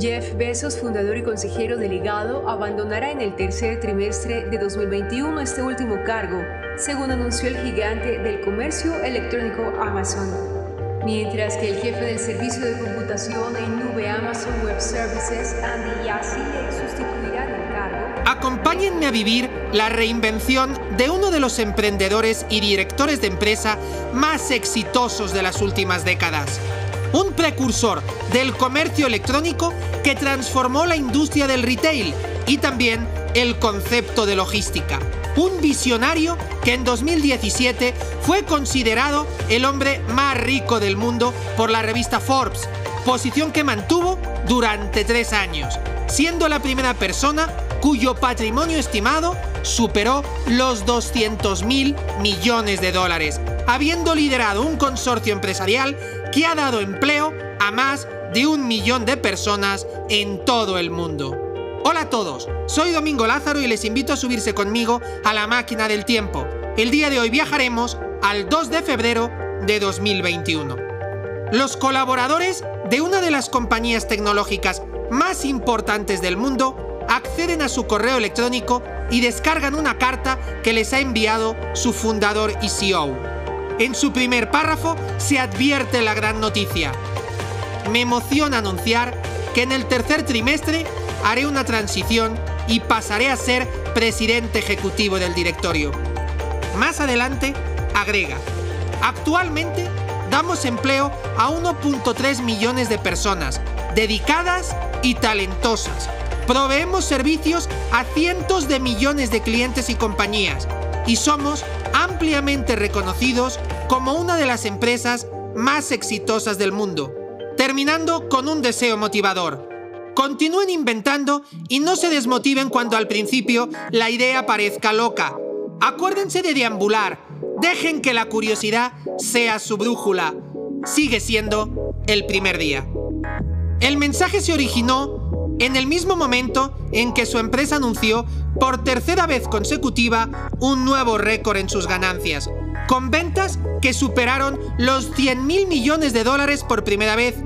Jeff Bezos, fundador y consejero delegado, abandonará en el tercer trimestre de 2021 este último cargo, según anunció el gigante del comercio electrónico Amazon. Mientras que el jefe del servicio de computación en nube Amazon Web Services, Andy Jassy, sustituirá en el cargo. Acompáñenme a vivir la reinvención de uno de los emprendedores y directores de empresa más exitosos de las últimas décadas un precursor del comercio electrónico que transformó la industria del retail y también el concepto de logística. Un visionario que en 2017 fue considerado el hombre más rico del mundo por la revista Forbes, posición que mantuvo durante tres años, siendo la primera persona cuyo patrimonio estimado superó los 200 mil millones de dólares, habiendo liderado un consorcio empresarial que ha dado empleo a más de un millón de personas en todo el mundo. Hola a todos, soy Domingo Lázaro y les invito a subirse conmigo a la máquina del tiempo. El día de hoy viajaremos al 2 de febrero de 2021. Los colaboradores de una de las compañías tecnológicas más importantes del mundo acceden a su correo electrónico y descargan una carta que les ha enviado su fundador y CEO. En su primer párrafo se advierte la gran noticia. Me emociona anunciar que en el tercer trimestre haré una transición y pasaré a ser presidente ejecutivo del directorio. Más adelante, agrega, actualmente damos empleo a 1.3 millones de personas, dedicadas y talentosas. Proveemos servicios a cientos de millones de clientes y compañías y somos ampliamente reconocidos como una de las empresas más exitosas del mundo. Terminando con un deseo motivador. Continúen inventando y no se desmotiven cuando al principio la idea parezca loca. Acuérdense de deambular. Dejen que la curiosidad sea su brújula. Sigue siendo el primer día. El mensaje se originó en el mismo momento en que su empresa anunció por tercera vez consecutiva un nuevo récord en sus ganancias, con ventas que superaron los 100 mil millones de dólares por primera vez.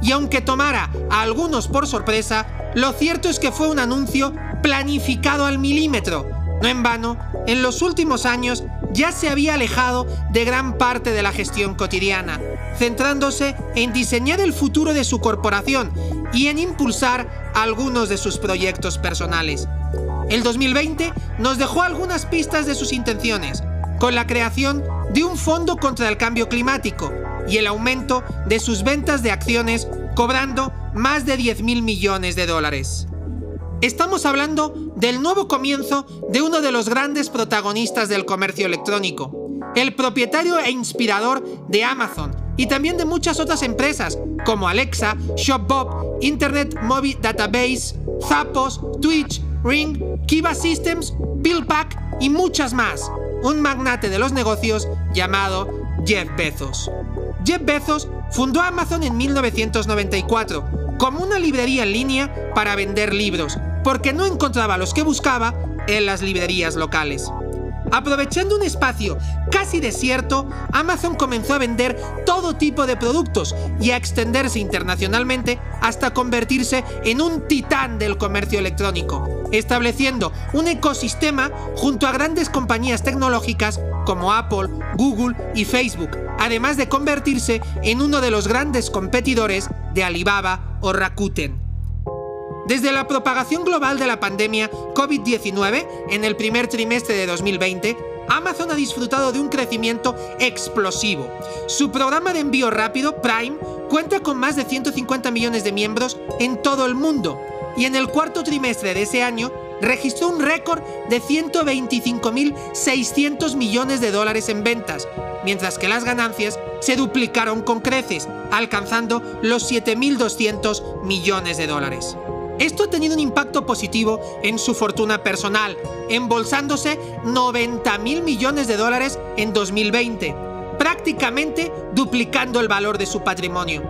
Y aunque tomara a algunos por sorpresa, lo cierto es que fue un anuncio planificado al milímetro. No en vano, en los últimos años ya se había alejado de gran parte de la gestión cotidiana, centrándose en diseñar el futuro de su corporación y en impulsar algunos de sus proyectos personales. El 2020 nos dejó algunas pistas de sus intenciones, con la creación de un fondo contra el cambio climático y el aumento de sus ventas de acciones cobrando más de 10 mil millones de dólares. Estamos hablando del nuevo comienzo de uno de los grandes protagonistas del comercio electrónico, el propietario e inspirador de Amazon y también de muchas otras empresas como Alexa, ShopBob, Internet Movie Database, Zappos, Twitch, Ring, Kiva Systems, PillPack y muchas más un magnate de los negocios llamado Jeff Bezos. Jeff Bezos fundó Amazon en 1994 como una librería en línea para vender libros, porque no encontraba los que buscaba en las librerías locales. Aprovechando un espacio casi desierto, Amazon comenzó a vender todo tipo de productos y a extenderse internacionalmente hasta convertirse en un titán del comercio electrónico, estableciendo un ecosistema junto a grandes compañías tecnológicas como Apple, Google y Facebook, además de convertirse en uno de los grandes competidores de Alibaba o Rakuten. Desde la propagación global de la pandemia COVID-19 en el primer trimestre de 2020, Amazon ha disfrutado de un crecimiento explosivo. Su programa de envío rápido, Prime, cuenta con más de 150 millones de miembros en todo el mundo y en el cuarto trimestre de ese año registró un récord de 125.600 millones de dólares en ventas, mientras que las ganancias se duplicaron con creces, alcanzando los 7.200 millones de dólares. Esto ha tenido un impacto positivo en su fortuna personal, embolsándose 90 mil millones de dólares en 2020, prácticamente duplicando el valor de su patrimonio.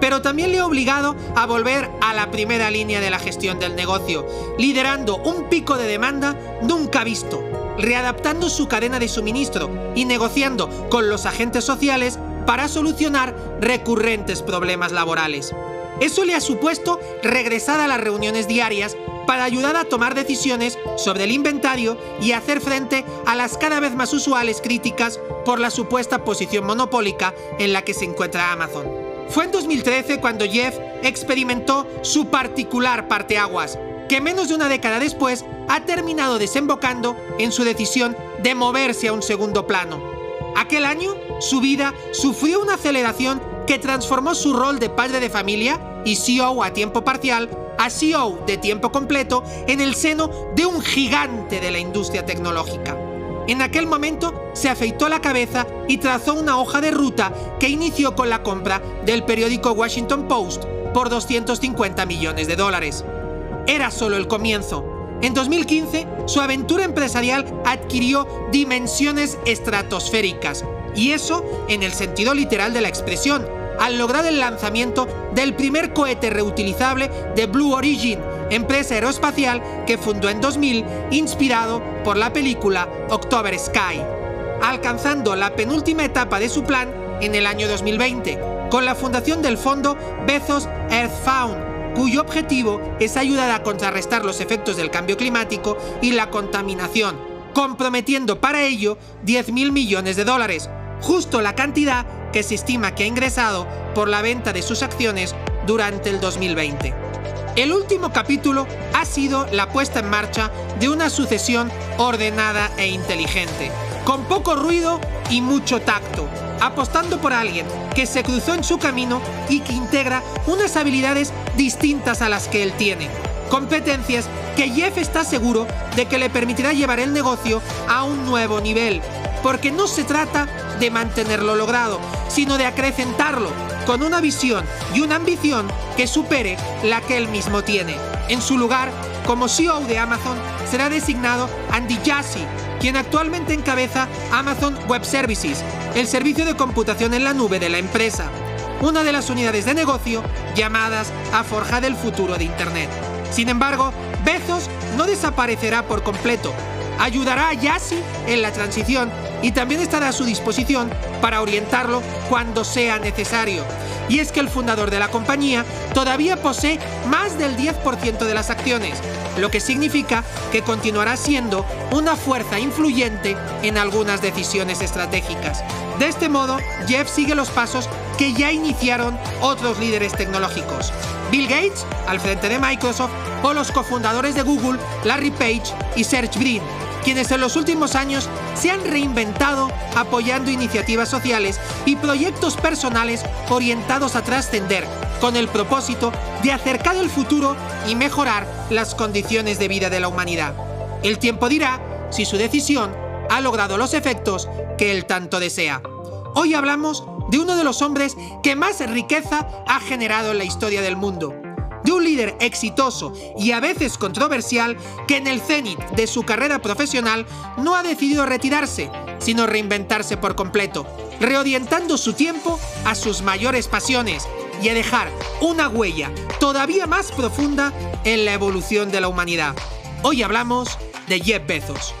Pero también le ha obligado a volver a la primera línea de la gestión del negocio, liderando un pico de demanda nunca visto, readaptando su cadena de suministro y negociando con los agentes sociales para solucionar recurrentes problemas laborales. Eso le ha supuesto regresar a las reuniones diarias para ayudar a tomar decisiones sobre el inventario y hacer frente a las cada vez más usuales críticas por la supuesta posición monopólica en la que se encuentra Amazon. Fue en 2013 cuando Jeff experimentó su particular parteaguas, que menos de una década después ha terminado desembocando en su decisión de moverse a un segundo plano. Aquel año, su vida sufrió una aceleración que transformó su rol de padre de familia y CEO a tiempo parcial a CEO de tiempo completo en el seno de un gigante de la industria tecnológica. En aquel momento se afeitó la cabeza y trazó una hoja de ruta que inició con la compra del periódico Washington Post por 250 millones de dólares. Era solo el comienzo. En 2015, su aventura empresarial adquirió dimensiones estratosféricas, y eso en el sentido literal de la expresión, al lograr el lanzamiento del primer cohete reutilizable de Blue Origin, empresa aeroespacial que fundó en 2000 inspirado por la película October Sky, alcanzando la penúltima etapa de su plan en el año 2020, con la fundación del fondo Bezos Earth Fund, cuyo objetivo es ayudar a contrarrestar los efectos del cambio climático y la contaminación, comprometiendo para ello 10 mil millones de dólares, justo la cantidad que se estima que ha ingresado por la venta de sus acciones durante el 2020. El último capítulo ha sido la puesta en marcha de una sucesión ordenada e inteligente, con poco ruido y mucho tacto, apostando por alguien que se cruzó en su camino y que integra unas habilidades distintas a las que él tiene. Competencias que Jeff está seguro de que le permitirá llevar el negocio a un nuevo nivel, porque no se trata de mantenerlo logrado, sino de acrecentarlo con una visión y una ambición que supere la que él mismo tiene. En su lugar, como CEO de Amazon, será designado Andy Jassy, quien actualmente encabeza Amazon Web Services, el servicio de computación en la nube de la empresa, una de las unidades de negocio llamadas a forjar el futuro de Internet. Sin embargo, Bezos no desaparecerá por completo. Ayudará a Jassy en la transición y también estará a su disposición para orientarlo cuando sea necesario. Y es que el fundador de la compañía todavía posee más del 10% de las acciones, lo que significa que continuará siendo una fuerza influyente en algunas decisiones estratégicas. De este modo, Jeff sigue los pasos que ya iniciaron otros líderes tecnológicos. Bill Gates, al frente de Microsoft, o los cofundadores de Google, Larry Page y Serge Brin, quienes en los últimos años se han reinventado apoyando iniciativas sociales y proyectos personales orientados a trascender, con el propósito de acercar el futuro y mejorar las condiciones de vida de la humanidad. El tiempo dirá si su decisión ha logrado los efectos que él tanto desea. Hoy hablamos de uno de los hombres que más riqueza ha generado en la historia del mundo de un líder exitoso y a veces controversial que en el cenit de su carrera profesional no ha decidido retirarse, sino reinventarse por completo, reorientando su tiempo a sus mayores pasiones y a dejar una huella todavía más profunda en la evolución de la humanidad. Hoy hablamos de Jeff Bezos.